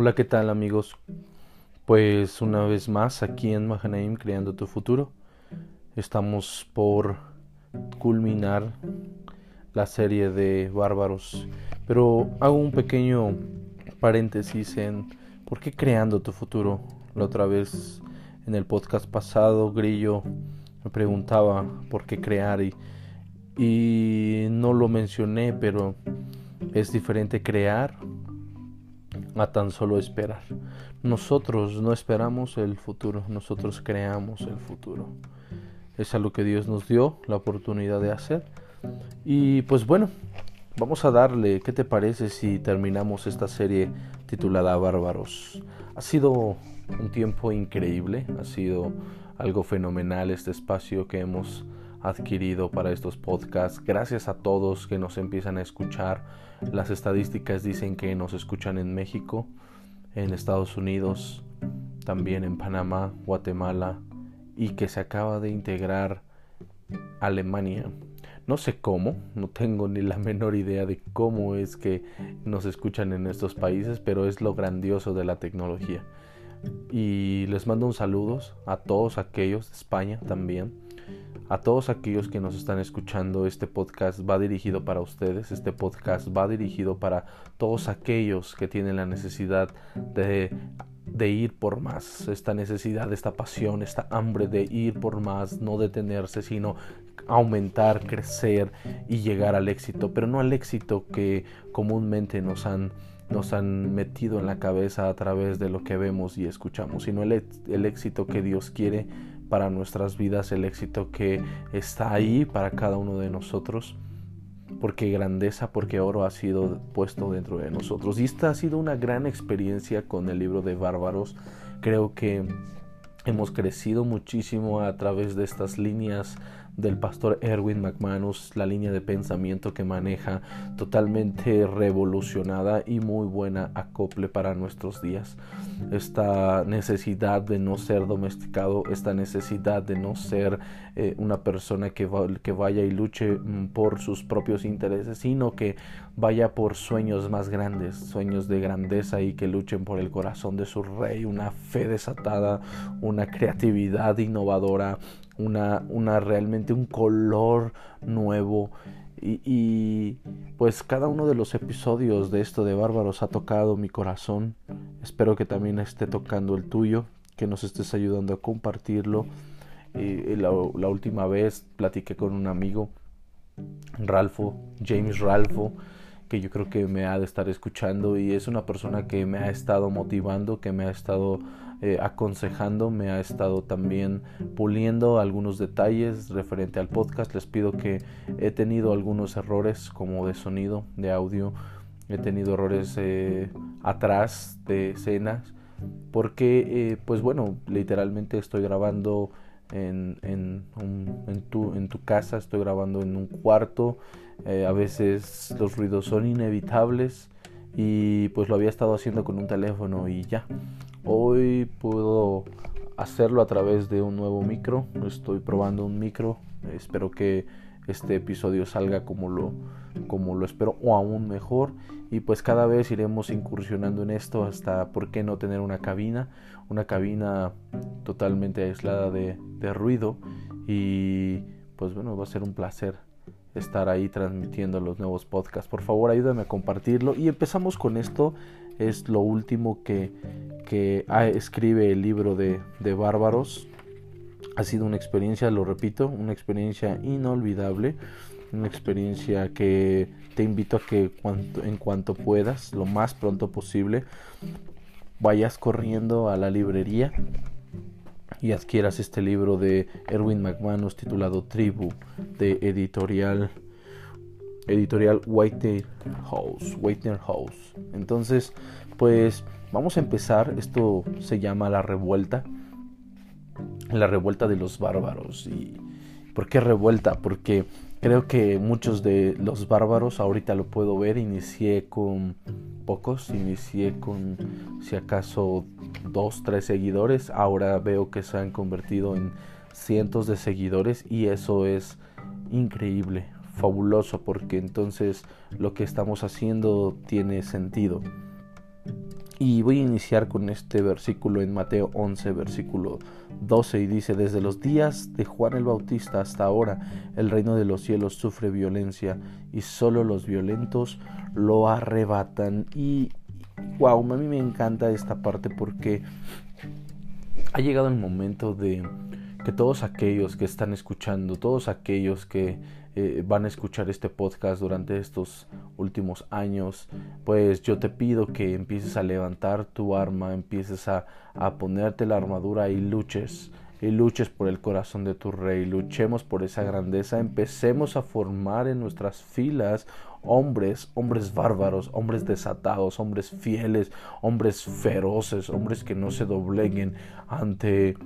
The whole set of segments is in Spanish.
Hola, ¿qué tal amigos? Pues una vez más aquí en Mahanaim creando tu futuro. Estamos por culminar la serie de bárbaros. Pero hago un pequeño paréntesis en por qué creando tu futuro. La otra vez en el podcast pasado Grillo me preguntaba por qué crear y, y no lo mencioné, pero es diferente crear a tan solo esperar. Nosotros no esperamos el futuro, nosotros creamos el futuro. Es algo que Dios nos dio la oportunidad de hacer. Y pues bueno, vamos a darle, ¿qué te parece si terminamos esta serie titulada Bárbaros? Ha sido un tiempo increíble, ha sido algo fenomenal este espacio que hemos adquirido para estos podcasts. Gracias a todos que nos empiezan a escuchar. Las estadísticas dicen que nos escuchan en México, en Estados Unidos, también en Panamá, Guatemala y que se acaba de integrar Alemania. No sé cómo, no tengo ni la menor idea de cómo es que nos escuchan en estos países, pero es lo grandioso de la tecnología. Y les mando un saludo a todos aquellos de España también a todos aquellos que nos están escuchando, este podcast va dirigido para ustedes, este podcast va dirigido para todos aquellos que tienen la necesidad de, ir por más, esta necesidad, esta pasión, esta hambre de ir por más, no detenerse, sino aumentar, crecer y llegar al éxito, pero no al éxito que comúnmente nos han metido en la cabeza a través de lo que vemos y escuchamos, sino el éxito que Dios quiere para nuestras vidas, el éxito que está ahí para cada uno de nosotros, porque grandeza, porque oro ha sido puesto dentro de nosotros. Y esta ha sido una gran experiencia con el libro de Bárbaros. Creo que hemos crecido muchísimo a través de estas líneas del pastor Erwin McManus, la línea de pensamiento que maneja totalmente revolucionada y muy buena acople para nuestros días. Esta necesidad de no ser domesticado, esta necesidad de no ser eh, una persona que, que vaya y luche mm, por sus propios intereses, sino que vaya por sueños más grandes, sueños de grandeza y que luchen por el corazón de su rey, una fe desatada, una creatividad innovadora, una, una realmente un color nuevo. Y, pues cada uno de los episodios de esto de Bárbaros ha tocado mi corazón. Espero que también esté tocando el tuyo, que nos estés ayudando a compartirlo. La, la última vez platiqué con un amigo, Ralfo, James Ralfo, que yo creo que me ha de estar escuchando y es una persona que me ha estado motivando, que me ha estado eh, aconsejando, me ha estado también puliendo algunos detalles referente al podcast. Les pido que he tenido algunos errores como de sonido, de audio, he tenido errores eh, atrás de escenas, porque eh, pues bueno, literalmente estoy grabando en, en, en, tu, en tu casa, estoy grabando en un cuarto, a veces los ruidos son inevitables y pues lo había estado haciendo con un teléfono y ya. Hoy puedo hacerlo a través de un nuevo micro. Estoy probando un micro. Espero que este episodio salga como lo, como lo espero o aún mejor. Y pues cada vez iremos incursionando en esto hasta por qué no tener una cabina. Una cabina totalmente aislada de ruido. Y pues bueno, va a ser un placer estar ahí transmitiendo los nuevos podcasts. Por favor, ayúdame a compartirlo. Y empezamos con esto. Es lo último que, que escribe el libro de, de Bárbaros. Ha sido una experiencia, lo repito, una experiencia inolvidable. Una experiencia que te invito a que en cuanto puedas, lo más pronto posible, vayas corriendo a la librería y adquieras este libro de Erwin McManus titulado Tribu de editorial editorial White House, House. Entonces, pues vamos a empezar. Esto se llama La Revuelta. La Revuelta de los Bárbaros. ¿Y por qué revuelta? Porque creo que muchos de los bárbaros, ahorita lo puedo ver, inicié con pocos, inicié con si acaso dos, tres seguidores, ahora veo que se han convertido en cientos de seguidores y eso es increíble, fabuloso, porque entonces lo que estamos haciendo tiene sentido. Y voy a iniciar con este versículo en Mateo 11, versículo 12, y dice, desde los días de Juan el Bautista hasta ahora, el reino de los cielos sufre violencia y solo los violentos lo arrebatan. Y, wow, a mí me encanta esta parte porque ha llegado el momento de que todos aquellos que están escuchando, todos aquellos que eh, van a escuchar este podcast durante estos últimos años, pues yo te pido que empieces a levantar tu arma, empieces a, a ponerte la armadura y luches y luches por el corazón de tu rey, luchemos por esa grandeza, empecemos a formar en nuestras filas hombres, hombres bárbaros, hombres desatados, hombres fieles, hombres feroces, hombres que no se dobleguen ante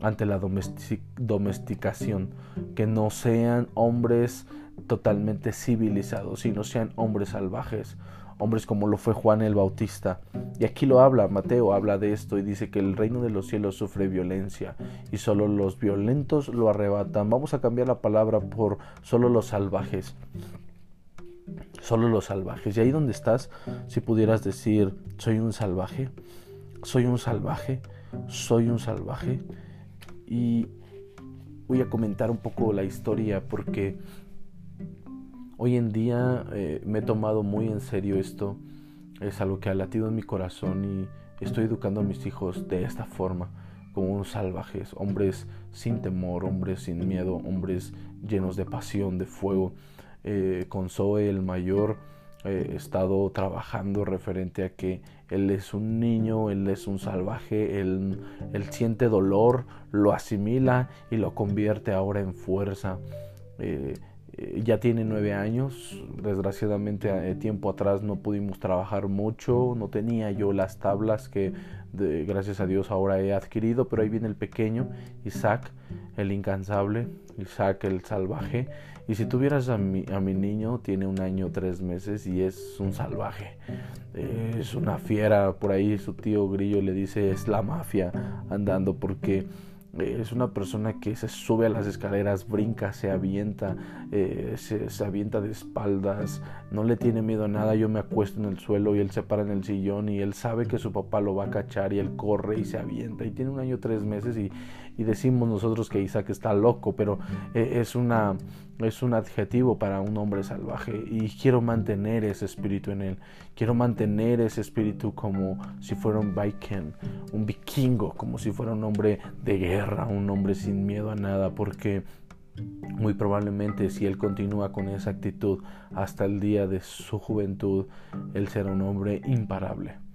ante la domesticación, que no sean hombres totalmente civilizados, sino sean hombres salvajes, hombres como lo fue Juan el Bautista. Y aquí lo habla, Mateo habla de esto y dice que el reino de los cielos sufre violencia y solo los violentos lo arrebatan. Vamos a cambiar la palabra por solo los salvajes. Solo los salvajes. Y ahí donde estás, si pudieras decir, soy un salvaje, soy un salvaje, soy un salvaje y voy a comentar un poco la historia porque hoy en día eh, me he tomado muy en serio esto. Es algo que ha latido en mi corazón y estoy educando a mis hijos de esta forma, como unos salvajes, hombres sin temor, hombres sin miedo, hombres llenos de pasión, de fuego. Eh, con Zoe el mayor he estado trabajando referente a que él es un niño, él es un salvaje, él, siente dolor, lo asimila y lo convierte ahora en fuerza. Eh, eh, ya tiene nueve años, desgraciadamente eh, tiempo atrás no pudimos trabajar mucho, no tenía yo las tablas que gracias a Dios ahora he adquirido, pero ahí viene el pequeño, Isaac, el incansable, Isaac el salvaje, y si tuvieras a mi, a mi niño, tiene un año, tres meses y es un salvaje. Es una fiera, por ahí su tío Grillo le dice es la mafia andando porque es una persona que se sube a las escaleras, brinca, se avienta, eh, se, se, avienta de espaldas, no le tiene miedo a nada. Yo me acuesto en el suelo y él se para en el sillón y él sabe que su papá lo va a cachar y él corre y se avienta. Y tiene un año, tres meses y, y decimos nosotros que Isaac está loco, pero eh, es, una, es un adjetivo para un hombre salvaje y quiero mantener ese espíritu en él. Quiero mantener ese espíritu como si fuera un viking, un vikingo, como si fuera un hombre de guerra, un hombre sin miedo a nada, porque muy probablemente si él continúa con esa actitud hasta el día de su juventud, él será un hombre imparable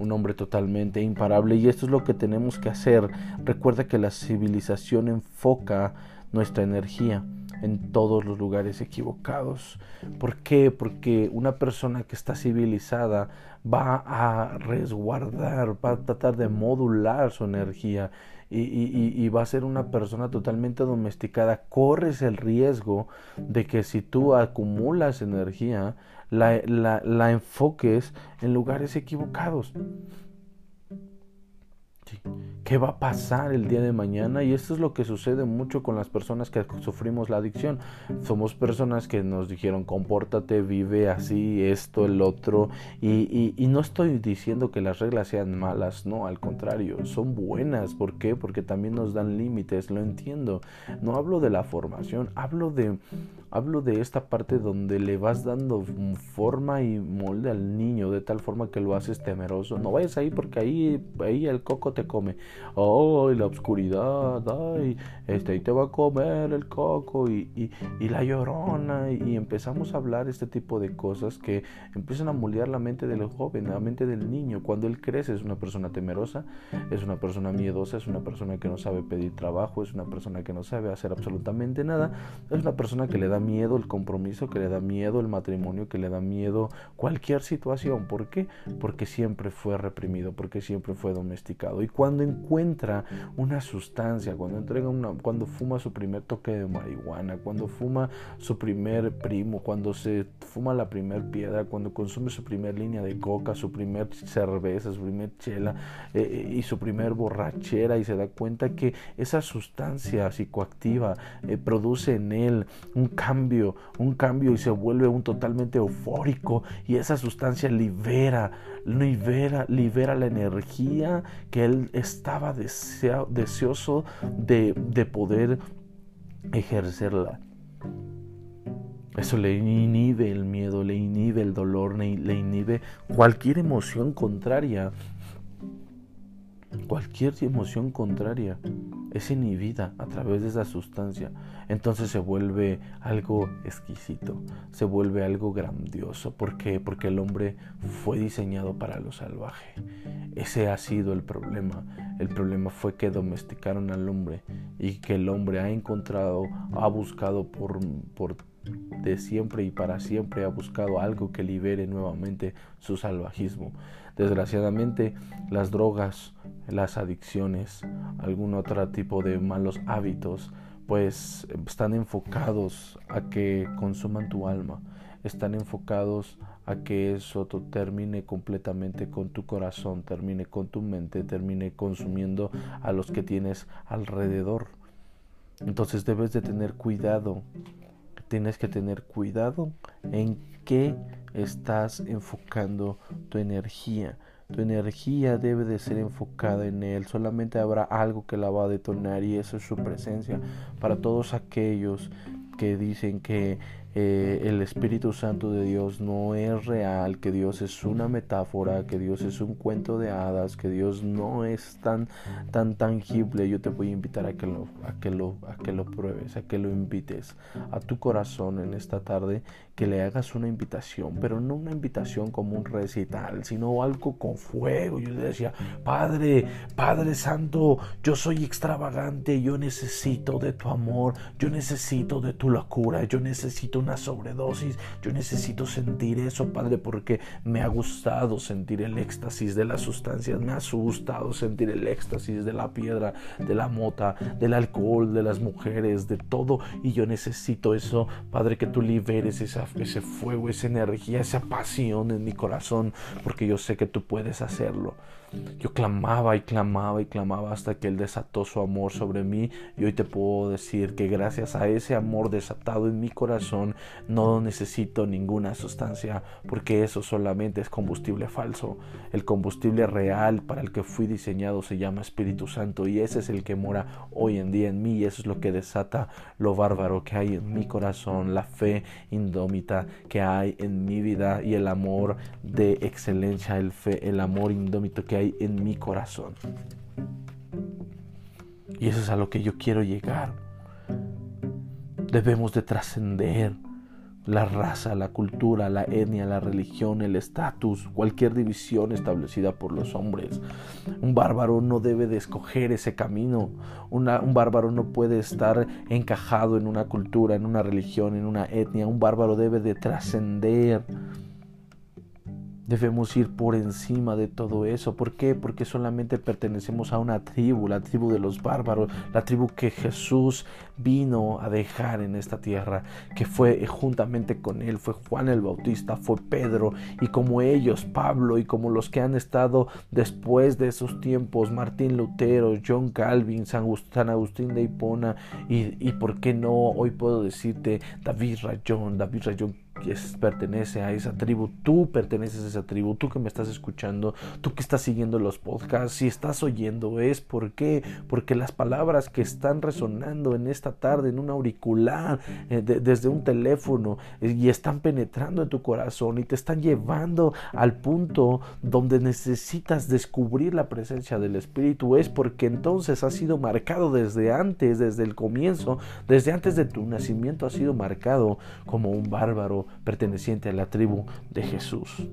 un hombre totalmente imparable y esto es lo que tenemos que hacer. Recuerda que la civilización enfoca nuestra energía en todos los lugares equivocados. ¿Por qué? Porque una persona que está civilizada va a resguardar, va a tratar de modular su energía y, y, va a ser una persona totalmente domesticada. Corres el riesgo de que si tú acumulas energía, la, la, enfoques en lugares equivocados. ¿Qué va a pasar el día de mañana? Y esto es lo que sucede mucho con las personas que sufrimos la adicción. Somos personas que nos dijeron, compórtate, vive así, esto, el otro. Y, y, no estoy diciendo que las reglas sean malas, no, al contrario, son buenas. ¿Por qué? Porque también nos dan límites, lo entiendo. No hablo de la formación, hablo de, hablo de esta parte donde le vas dando forma y molde al niño de tal forma que lo haces temeroso. No vayas ahí porque ahí, ahí el coco te come. Ay, la oscuridad, ay, este, ahí te va a comer el coco y, y, la llorona. Y, empezamos a hablar este tipo de cosas que empiezan a moldear la mente del joven, la mente del niño. Cuando él crece es una persona temerosa, es una persona miedosa, es una persona que no sabe pedir trabajo, es una persona que no sabe hacer absolutamente nada, es una persona que le da miedo el compromiso, que le da miedo el matrimonio, que le da miedo cualquier situación. ¿Por qué? Porque siempre fue reprimido, porque siempre fue domesticado. Y cuando encuentra una sustancia, cuando entrega una, cuando fuma su primer toque de marihuana, cuando fuma su primer primo, cuando se fuma la primer piedra, cuando consume su primer línea de coca, su primer cerveza, su primer chela eh, eh, y su primer borrachera y se da cuenta que esa sustancia psicoactiva eh, produce en él un cambio un cambio y se vuelve un totalmente eufórico y esa sustancia libera, libera, libera la energía que él estaba deseoso de, de poder ejercerla. Eso le inhibe el miedo, le inhibe el dolor, le, inhibe cualquier emoción contraria. Cualquier emoción contraria es inhibida a través de esa sustancia. Entonces se vuelve algo exquisito, se vuelve algo grandioso. ¿Por qué? Porque el hombre fue diseñado para lo salvaje. Ese ha sido el problema. El problema fue que domesticaron al hombre y que el hombre ha encontrado, ha buscado por, por de siempre y para siempre ha buscado algo que libere nuevamente su salvajismo. Desgraciadamente, las drogas, las adicciones, algún otro tipo de malos hábitos, pues están enfocados a que consuman tu alma, están enfocados a que eso termine completamente con tu corazón, termine con tu mente, termine consumiendo a los que tienes alrededor. Entonces debes de tener cuidado tienes que tener cuidado en qué estás enfocando tu energía. Tu energía debe de ser enfocada en Él. Solamente habrá algo que la va a detonar y eso es su presencia. Para todos aquellos que dicen que eh, el Espíritu Santo de Dios no es real, que Dios es una metáfora, que Dios es un cuento de hadas, que Dios no es tan, tan tangible, yo te voy a invitar a que, lo, a, que lo, a que lo pruebes, a que lo invites a tu corazón en esta tarde, que le hagas una invitación, pero no una invitación como un recital, sino algo con fuego. Yo decía, Padre, Padre Santo, yo soy extravagante, yo necesito de tu amor, yo necesito de tu locura, yo necesito una sobredosis. Yo necesito sentir eso, Padre, porque me ha gustado sentir el éxtasis de las sustancias, me ha gustado sentir el éxtasis de la piedra, de la mota, del alcohol, de las mujeres, de todo. Y yo necesito eso, Padre, que tú liberes ese fuego, esa energía, esa pasión en mi corazón, porque yo sé que tú puedes hacerlo. Yo clamaba y clamaba y clamaba hasta que Él desató su amor sobre mí y hoy te puedo decir que gracias a ese amor desatado en mi corazón no necesito ninguna sustancia porque eso solamente es combustible falso. El combustible real para el que fui diseñado se llama Espíritu Santo y ese es el que mora hoy en día en mí y eso es lo que desata lo bárbaro que hay en mi corazón, la fe indómita que hay en mi vida y el amor de excelencia, el, fe, el amor indómito que hay en mi corazón. Y eso es a lo que yo quiero llegar. Debemos de trascender la raza, la cultura, la etnia, la religión, el estatus, cualquier división establecida por los hombres. Un bárbaro no debe de escoger ese camino. un bárbaro no puede estar encajado en una cultura, en una religión, en una etnia. Un bárbaro debe de trascender Debemos ir por encima de todo eso. ¿Por qué? Porque solamente pertenecemos a una tribu, la tribu de los bárbaros, la tribu que Jesús vino a dejar en esta tierra, que fue juntamente con él, fue Juan el Bautista, fue Pedro, y como ellos, Pablo, y como los que han estado después de esos tiempos, Martín Lutero, John Calvin, San Agustín de Hipona, y, y por qué no, hoy puedo decirte David Rayón, David Rayón que pertenece a esa tribu, tú perteneces a esa tribu, tú que me estás escuchando, tú que estás siguiendo los podcasts, si estás oyendo es por qué, porque las palabras que están resonando en esta tarde en un auricular, eh, desde un teléfono eh, y están penetrando en tu corazón y te están llevando al punto donde necesitas descubrir la presencia del Espíritu, es porque entonces ha sido marcado desde antes, desde el comienzo, desde antes de tu nacimiento ha sido marcado como un bárbaro perteneciente a la tribu de Jesús.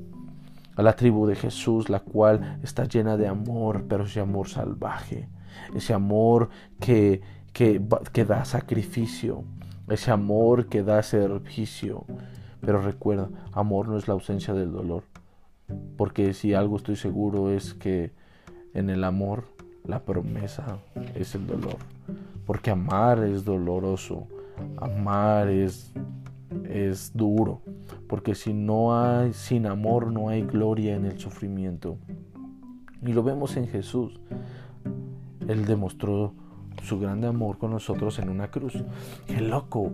A la tribu de Jesús, la cual está llena de amor, pero ese amor salvaje. Ese amor que, que, que da sacrificio. Ese amor que da servicio. Pero recuerda, amor no es la ausencia del dolor. Porque si algo estoy seguro es que en el amor la promesa es el dolor. Porque amar es doloroso. Amar es es duro, porque si no hay sin amor no hay gloria en el sufrimiento. Y lo vemos en Jesús. Él demostró su grande amor con nosotros en una cruz. Qué loco,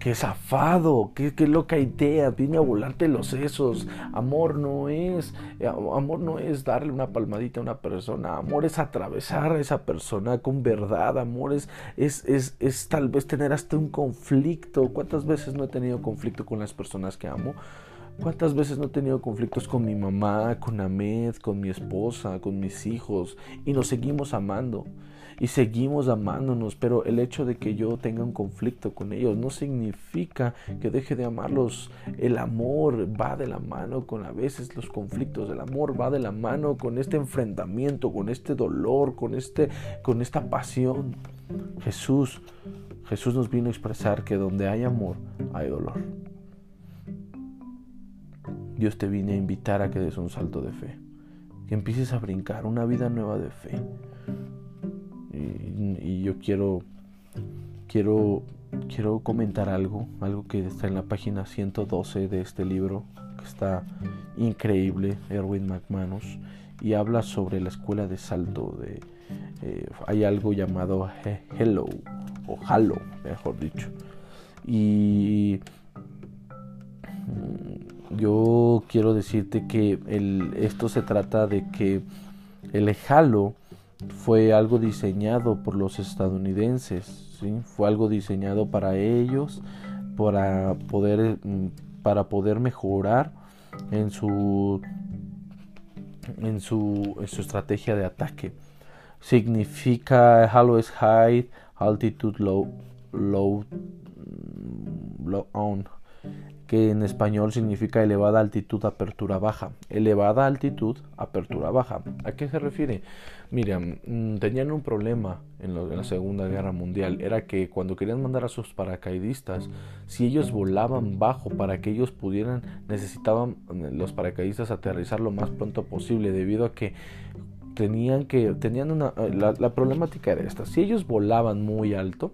qué zafado, qué, qué loca idea, viene a volarte los sesos. Amor no es, eh, amor no es darle una palmadita a una persona, amor es atravesar a esa persona con verdad, amor es, es, es, es tal vez tener hasta un conflicto. ¿Cuántas veces no he tenido conflicto con las personas que amo? ¿Cuántas veces no he tenido conflictos con mi mamá, con Ahmed, con mi esposa, con mis hijos? Y nos seguimos amando y seguimos amándonos, pero el hecho de que yo tenga un conflicto con ellos no significa que deje de amarlos. El amor va de la mano con a veces los conflictos, el amor va de la mano con este enfrentamiento, con este dolor, con este con esta pasión. Jesús Jesús nos vino a expresar que donde hay amor hay dolor. Dios te viene a invitar a que des un salto de fe, que empieces a brincar una vida nueva de fe y, yo quiero, quiero, quiero comentar algo, algo que está en la página 112 de este libro, que está increíble, Erwin McManus, y habla sobre la escuela de salto. De, eh, hay algo llamado Hello, o Halo, mejor dicho. Y yo quiero decirte que esto se trata de que el Halo fue algo diseñado por los estadounidenses, ¿sí? fue algo diseñado para ellos, para poder, mm, para poder mejorar en su, en su, en su estrategia de ataque. Significa hollow is high, altitude low, low, low on que en español significa elevada altitud, apertura baja. Elevada altitud, apertura baja. ¿A qué se refiere? Mira, mm, tenían un problema en, la Segunda Guerra Mundial. Era que cuando querían mandar a sus paracaidistas, si ellos volaban bajo para que ellos pudieran, necesitaban mm, los paracaidistas aterrizar lo más pronto posible debido a que tenían que, tenían una, eh, la, problemática era esta. Si ellos volaban muy alto,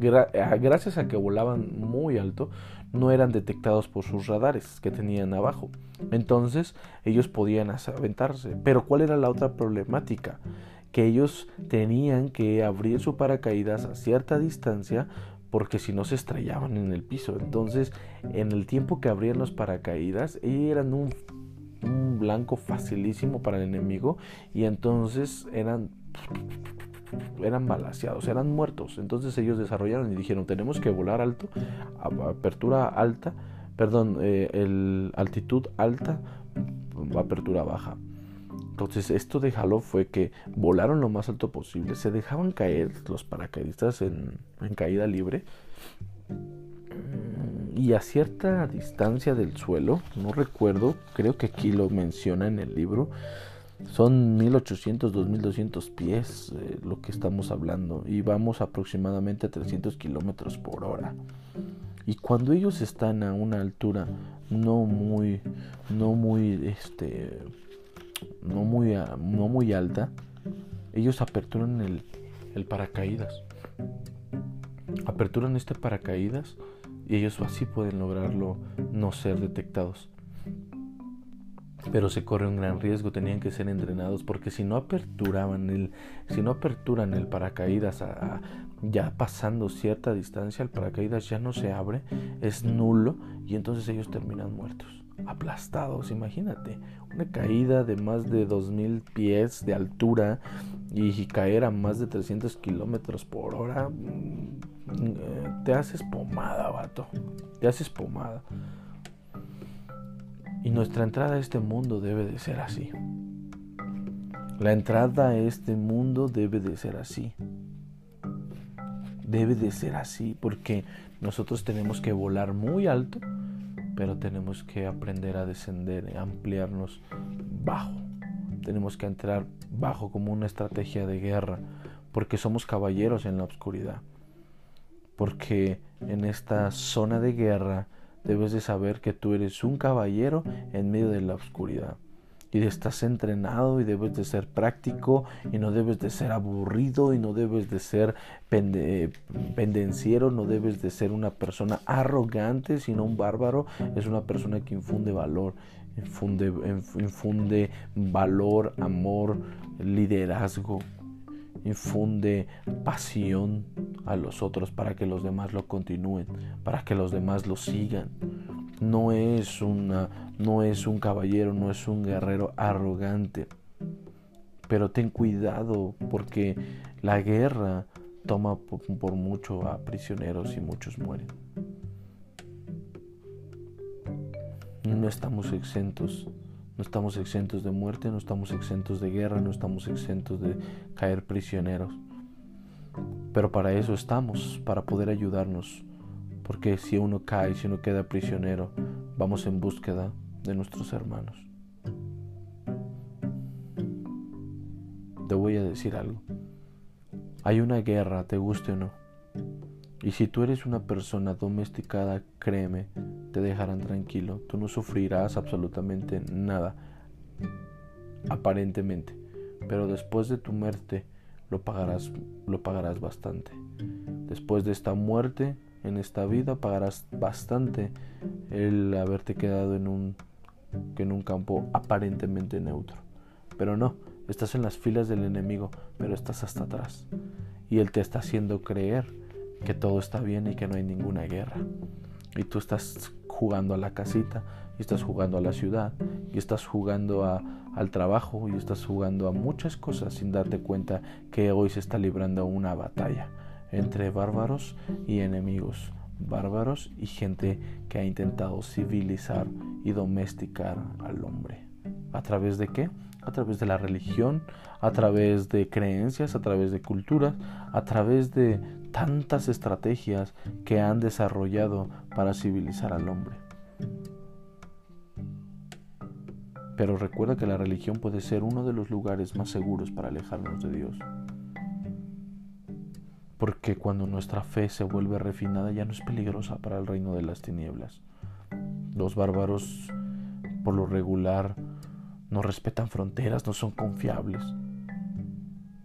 ah, gracias a que volaban muy alto, no eran detectados por sus radares que tenían abajo. Entonces ellos podían aventarse. Pero ¿cuál era la otra problemática? Que ellos tenían que abrir su paracaídas a cierta distancia porque si no se estrellaban en el piso. Entonces, en el tiempo que abrían los paracaídas, eran un, un blanco facilísimo para el enemigo y entonces eran eran balaseados, eran muertos. Entonces ellos desarrollaron y dijeron, tenemos que volar alto, apertura alta, perdón, eh, el altitud alta, apertura baja. Entonces esto de Halo fue que volaron lo más alto posible, se dejaban caer los paracaidistas en, en caída libre y a cierta distancia del suelo, no recuerdo, creo que aquí lo menciona en el libro, son 1800, 2200 pies eh, lo que estamos hablando y vamos aproximadamente a 300 kilómetros por hora. Y cuando ellos están a una altura no muy, no muy, este, no muy, no muy alta, ellos aperturan el, el paracaídas. Aperturan este paracaídas y ellos así pueden lograrlo no ser detectados pero se corre un gran riesgo, tenían que ser entrenados porque si no aperturaban el, si no aperturan el paracaídas ya pasando cierta distancia, el paracaídas ya no se abre, es nulo y entonces ellos terminan muertos, aplastados, imagínate, una caída de más de 2000 pies de altura y caer a más de 300 kilómetros por hora, mm, eh, te haces pomada, vato, te haces pomada. Y nuestra entrada a este mundo debe de ser así. La entrada a este mundo debe de ser así. Debe de ser así porque nosotros tenemos que volar muy alto, pero tenemos que aprender a descender, a ampliarnos bajo. Tenemos que entrar bajo como una estrategia de guerra, porque somos caballeros en la oscuridad. Porque en esta zona de guerra debes de saber que tú eres un caballero en medio de la oscuridad. Y estás entrenado y debes de ser práctico y no debes de ser aburrido y no debes de ser pendenciero, no debes de ser una persona arrogante, sino un bárbaro. Es una persona que infunde valor, infunde, infunde valor, amor, liderazgo. Infunde pasión a los otros para que los demás lo continúen, para que los demás lo sigan. No es no es un caballero, no es un guerrero arrogante. Pero ten cuidado porque la guerra toma por mucho a prisioneros y muchos mueren. No estamos exentos no estamos exentos de muerte, no estamos exentos de guerra, no estamos exentos de caer prisioneros. Pero para eso estamos, para poder ayudarnos. Porque si uno cae, si uno queda prisionero, vamos en búsqueda de nuestros hermanos. Te voy a decir algo. Hay una guerra, te guste o no. Y si tú eres una persona domesticada, créeme, te dejarán tranquilo. Tú no sufrirás absolutamente nada, aparentemente. Pero después de tu muerte, lo pagarás, lo pagarás bastante. Después de esta muerte, en esta vida, pagarás bastante el haberte quedado en un, en un campo aparentemente neutro. Pero no, estás en las filas del enemigo, pero estás hasta atrás. Y él te está haciendo creer que todo está bien y que no hay ninguna guerra. Y tú estás jugando a la casita, y estás jugando a la ciudad, y estás jugando a, al trabajo, y estás jugando a muchas cosas sin darte cuenta que hoy se está librando una batalla entre bárbaros y enemigos, bárbaros y gente que ha intentado civilizar y domesticar al hombre. ¿A través de qué? A través de la religión, a través de creencias, a través de culturas, a través de tantas estrategias que han desarrollado para civilizar al hombre. Pero recuerda que la religión puede ser uno de los lugares más seguros para alejarnos de Dios. Porque cuando nuestra fe se vuelve refinada ya no es peligrosa para el reino de las tinieblas. Los bárbaros, por lo regular, no respetan fronteras, no son confiables.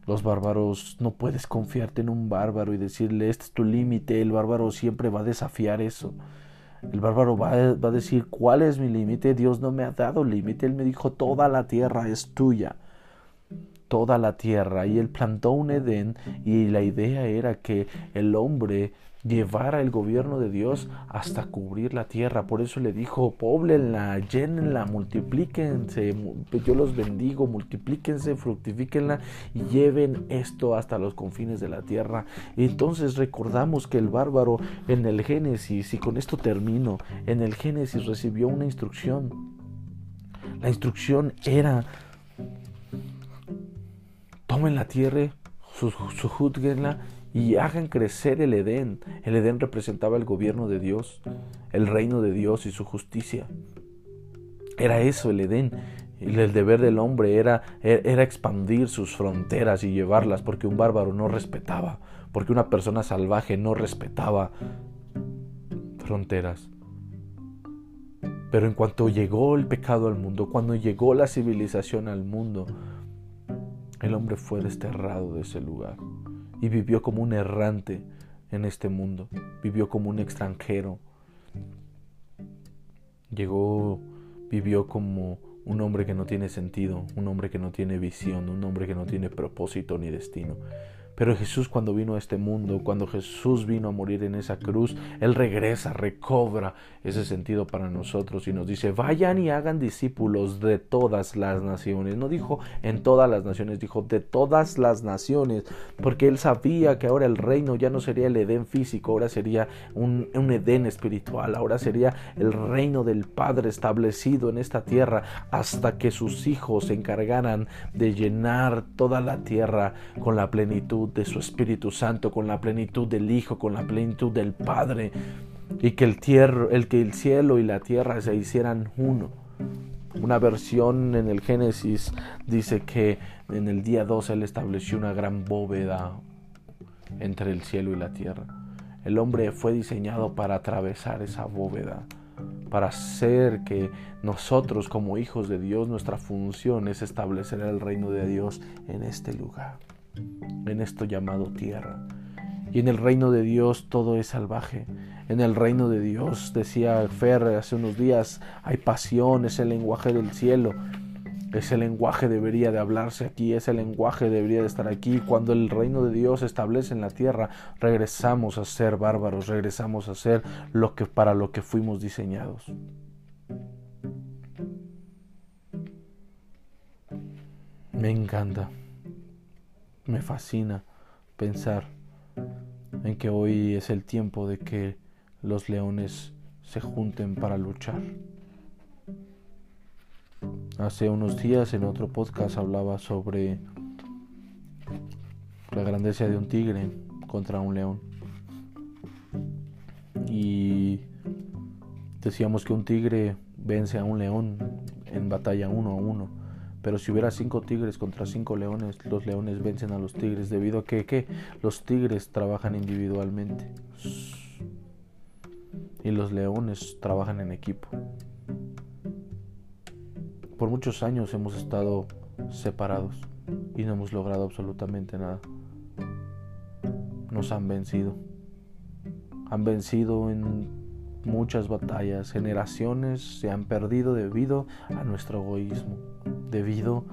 Los bárbaros, no puedes confiarte en un bárbaro y decirle, este es tu límite, el bárbaro siempre va a desafiar eso. El bárbaro va a, decir, ¿cuál es mi límite? Dios no me ha dado límite, Él me dijo, toda la tierra es tuya, toda la tierra. Y Él plantó un Edén y la idea era que el hombre llevar el gobierno de Dios hasta cubrir la tierra. Por eso le dijo, poblenla, llénenla, multiplíquense, yo los bendigo, multiplíquense, fructifíquenla y lleven esto hasta los confines de la tierra. Entonces recordamos que el bárbaro en el Génesis, y con esto termino, en el Génesis recibió una instrucción. La instrucción era, tomen la tierra, sujútguenla y hagan crecer el Edén. El Edén representaba el gobierno de Dios, el reino de Dios y su justicia. Era eso el Edén. El deber del hombre era, era expandir sus fronteras y llevarlas, porque un bárbaro no respetaba, porque una persona salvaje no respetaba fronteras. Pero en cuanto llegó el pecado al mundo, cuando llegó la civilización al mundo, el hombre fue desterrado de ese lugar y vivió como un errante en este mundo, vivió como un extranjero. Llegó, vivió como un hombre que no tiene sentido, un hombre que no tiene visión, un hombre que no tiene propósito ni destino. Pero Jesús cuando vino a este mundo, cuando Jesús vino a morir en esa cruz, Él regresa, recobra ese sentido para nosotros y nos dice, vayan y hagan discípulos de todas las naciones. No dijo en todas las naciones, dijo de todas las naciones, porque Él sabía que ahora el reino ya no sería el Edén físico, ahora sería un, un Edén espiritual, ahora sería el reino del Padre establecido en esta tierra hasta que sus hijos se encargaran de llenar toda la tierra con la plenitud de su Espíritu Santo, con la plenitud del Hijo, con la plenitud del Padre, y que el, el, que el cielo y la tierra se hicieran uno. Una versión en el Génesis dice que en el día 2 Él estableció una gran bóveda entre el cielo y la tierra. El hombre fue diseñado para atravesar esa bóveda, para hacer que nosotros como hijos de Dios, nuestra función es establecer el reino de Dios en este lugar en esto llamado tierra. Y en el reino de Dios todo es salvaje. En el reino de Dios, decía Fer hace unos días, hay pasión, es el lenguaje del cielo. Ese lenguaje debería de hablarse aquí, ese lenguaje debería de estar aquí. Cuando el reino de Dios se establece en la tierra, regresamos a ser bárbaros, regresamos a ser lo que para lo que fuimos diseñados. Me encanta, me fascina pensar en que hoy es el tiempo de que los leones se junten para luchar. Hace unos días en otro podcast hablaba sobre la grandeza de un tigre contra un león. Y decíamos que un tigre vence a un león en batalla uno a uno. Pero si hubiera cinco tigres contra cinco leones, los leones vencen a los tigres debido a que, los tigres trabajan individualmente y los leones trabajan en equipo. Por muchos años hemos estado separados y no hemos logrado absolutamente nada. Nos han vencido. Han vencido en muchas batallas. Generaciones se han perdido debido a nuestro egoísmo, debido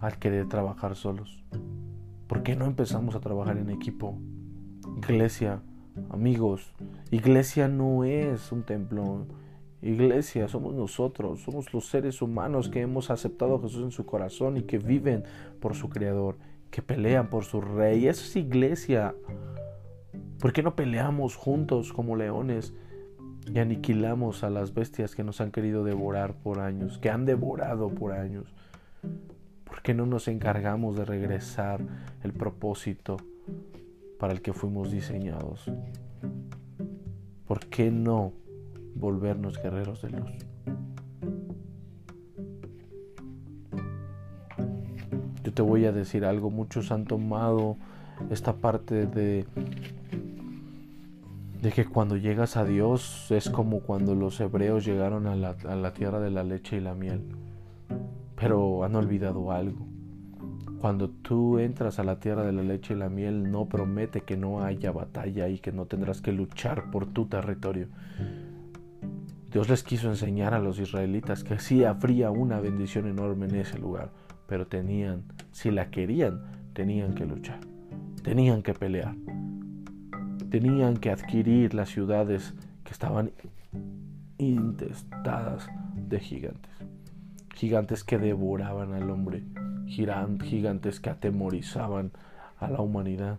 al querer trabajar solos. ¿Por qué no empezamos a trabajar en equipo? Iglesia, amigos, iglesia no es un templo Iglesia, somos nosotros, somos los seres humanos que hemos aceptado a Jesús en su corazón y que viven por su Creador, que pelean por su Rey. Eso es iglesia. ¿Por qué no peleamos juntos como leones y aniquilamos a las bestias que nos han querido devorar por años, que han devorado por años? ¿Por qué no nos encargamos de regresar el propósito para el que fuimos diseñados? ¿Por qué no? volvernos guerreros de luz. Yo te voy a decir algo, muchos han tomado esta parte de de que cuando llegas a Dios es como cuando los hebreos llegaron a la, a la tierra de la leche y la miel. Pero han olvidado algo. Cuando tú entras a la tierra de la leche y la miel, no promete que no haya batalla y que no tendrás que luchar por tu territorio. Dios les quiso enseñar a los israelitas que sí habría una bendición enorme en ese lugar, pero tenían, si la querían, tenían que luchar, tenían que pelear, tenían que adquirir las ciudades que estaban intestadas de gigantes, gigantes que devoraban al hombre, gigantes que atemorizaban a la humanidad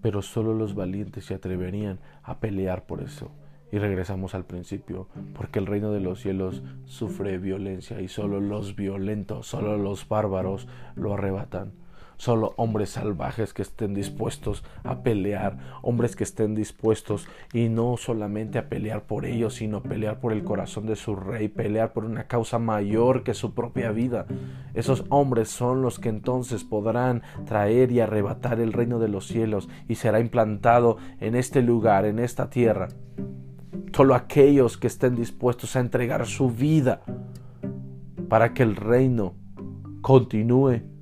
pero solo los valientes se atreverían a pelear por eso. Y regresamos al principio, porque el reino de los cielos sufre violencia y solo los violentos, solo los bárbaros lo arrebatan. Solo hombres salvajes que estén dispuestos a pelear, hombres que estén dispuestos y no solamente a pelear por ellos, sino pelear por el corazón de su rey, pelear por una causa mayor que su propia vida. Esos hombres son los que entonces podrán traer y arrebatar el reino de los cielos y será implantado en este lugar, en esta tierra. Solo aquellos que estén dispuestos a entregar su vida para que el reino continúe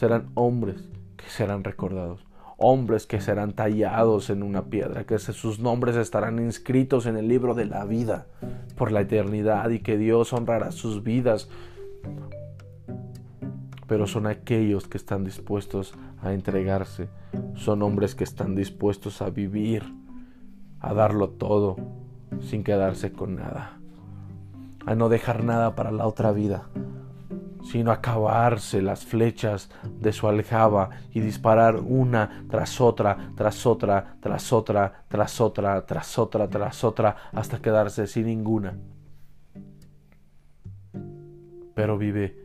serán hombres que serán recordados, hombres que serán tallados en una piedra, que sus nombres estarán inscritos en el libro de la vida por la eternidad y que Dios honrará sus vidas. Pero son aquellos que están dispuestos a entregarse, son hombres que están dispuestos a vivir, a darlo todo, sin quedarse con nada, a no dejar nada para la otra vida, sino acabarse las flechas de su aljaba y disparar una tras otra, tras otra, tras otra, tras otra, tras otra, tras otra, hasta quedarse sin ninguna. Pero vive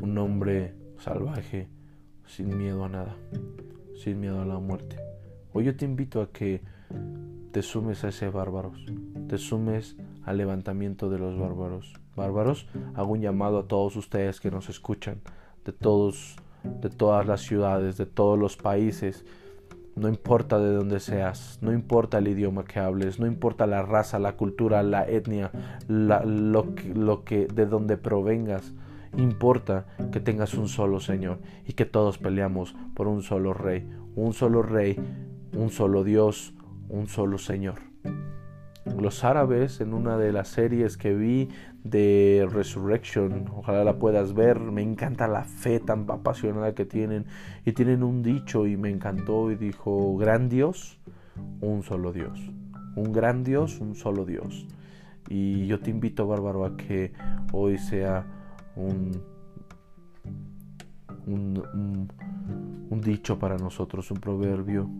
un hombre salvaje, sin miedo a nada, sin miedo a la muerte. Hoy yo te invito a que te sumes a ese bárbaros, te sumes al levantamiento de los bárbaros. Bárbaros, hago un llamado a todos ustedes que nos escuchan, de todos, de todas las ciudades, de todos los países. No importa de dónde seas, no importa el idioma que hables, no importa la raza, la cultura, la etnia, lo, que, lo que, de donde provengas. Importa que tengas un solo Señor y que todos peleamos por un solo Rey, un solo Rey, un solo Dios, un solo Señor. Los árabes en una de las series que vi de Resurrection. Ojalá la puedas ver. Me encanta la fe tan apasionada que tienen. Y tienen un dicho y me encantó y dijo, gran Dios, un solo Dios. Un gran Dios, un solo Dios. Y yo te invito, Bárbaro, a que hoy sea un, un, dicho para nosotros, un proverbio.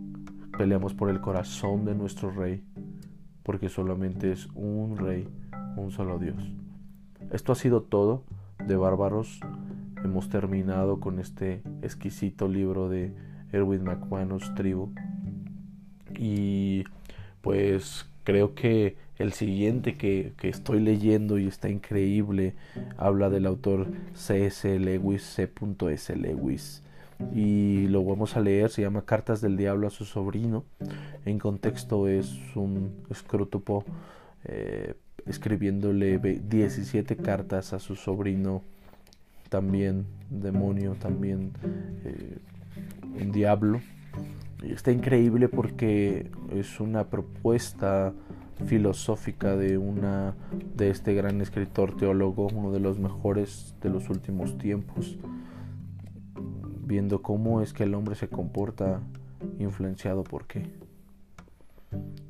Peleamos por el corazón de nuestro rey, porque solamente es un rey, un solo Dios. Esto ha sido todo de Bárbaros. Hemos terminado con este exquisito libro de Erwin McManus, Tribu. Y pues creo que el siguiente que, que, estoy leyendo y está increíble habla del autor C.S. Lewis, C.S. Lewis. Y lo vamos a leer, se llama Cartas del Diablo a su sobrino. En contexto es un escrútupo eh, escribiéndole 17 cartas a su sobrino, también demonio, también eh, un diablo. Está increíble porque es una propuesta filosófica de una de este gran escritor teólogo, uno de los mejores de los últimos tiempos, viendo cómo es que el hombre se comporta influenciado por qué.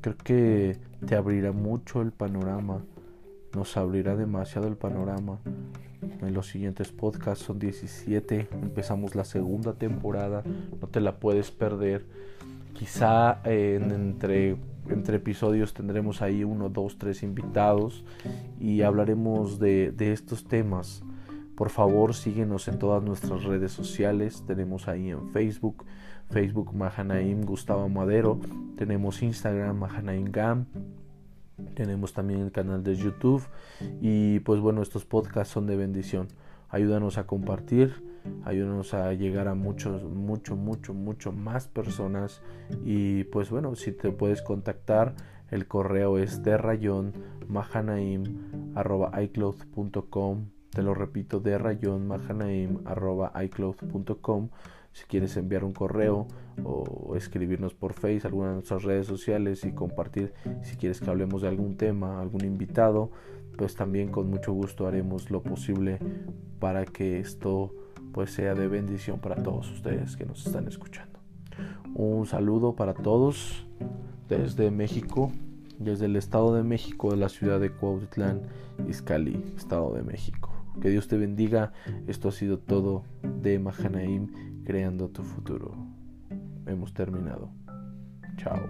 Creo que te abrirá mucho el panorama, nos abrirá demasiado el panorama. En los siguientes podcasts son 17, empezamos la segunda temporada, no te la puedes perder. Quizá entre, entre episodios tendremos ahí uno, dos, tres invitados y hablaremos de, de estos temas. Por favor, síguenos en todas nuestras redes sociales. Tenemos ahí en Facebook, Facebook Mahanaim Gustavo Madero. Tenemos Instagram Mahanaim Gam. Tenemos también el canal de YouTube. Y pues bueno, estos podcasts son de bendición. Ayúdanos a compartir. Ayúdanos a llegar a muchos, mucho, mucho, mucho más personas. Y pues bueno, si te puedes contactar, el correo es de rayón icloud.com. Te lo repito, de rayón icloud.com si quieres enviar un correo o escribirnos por Facebook, alguna de nuestras redes sociales y compartir si quieres que hablemos de algún tema, algún invitado, pues también con mucho gusto haremos lo posible para que esto pues sea de bendición para todos ustedes que nos están escuchando. Un saludo para todos desde México, desde el Estado de México, de la ciudad de Cuautitlán, Izcalli, Estado de México. Que Dios te bendiga. Esto ha sido todo de Mahanaim creando tu futuro. Hemos terminado. Chao.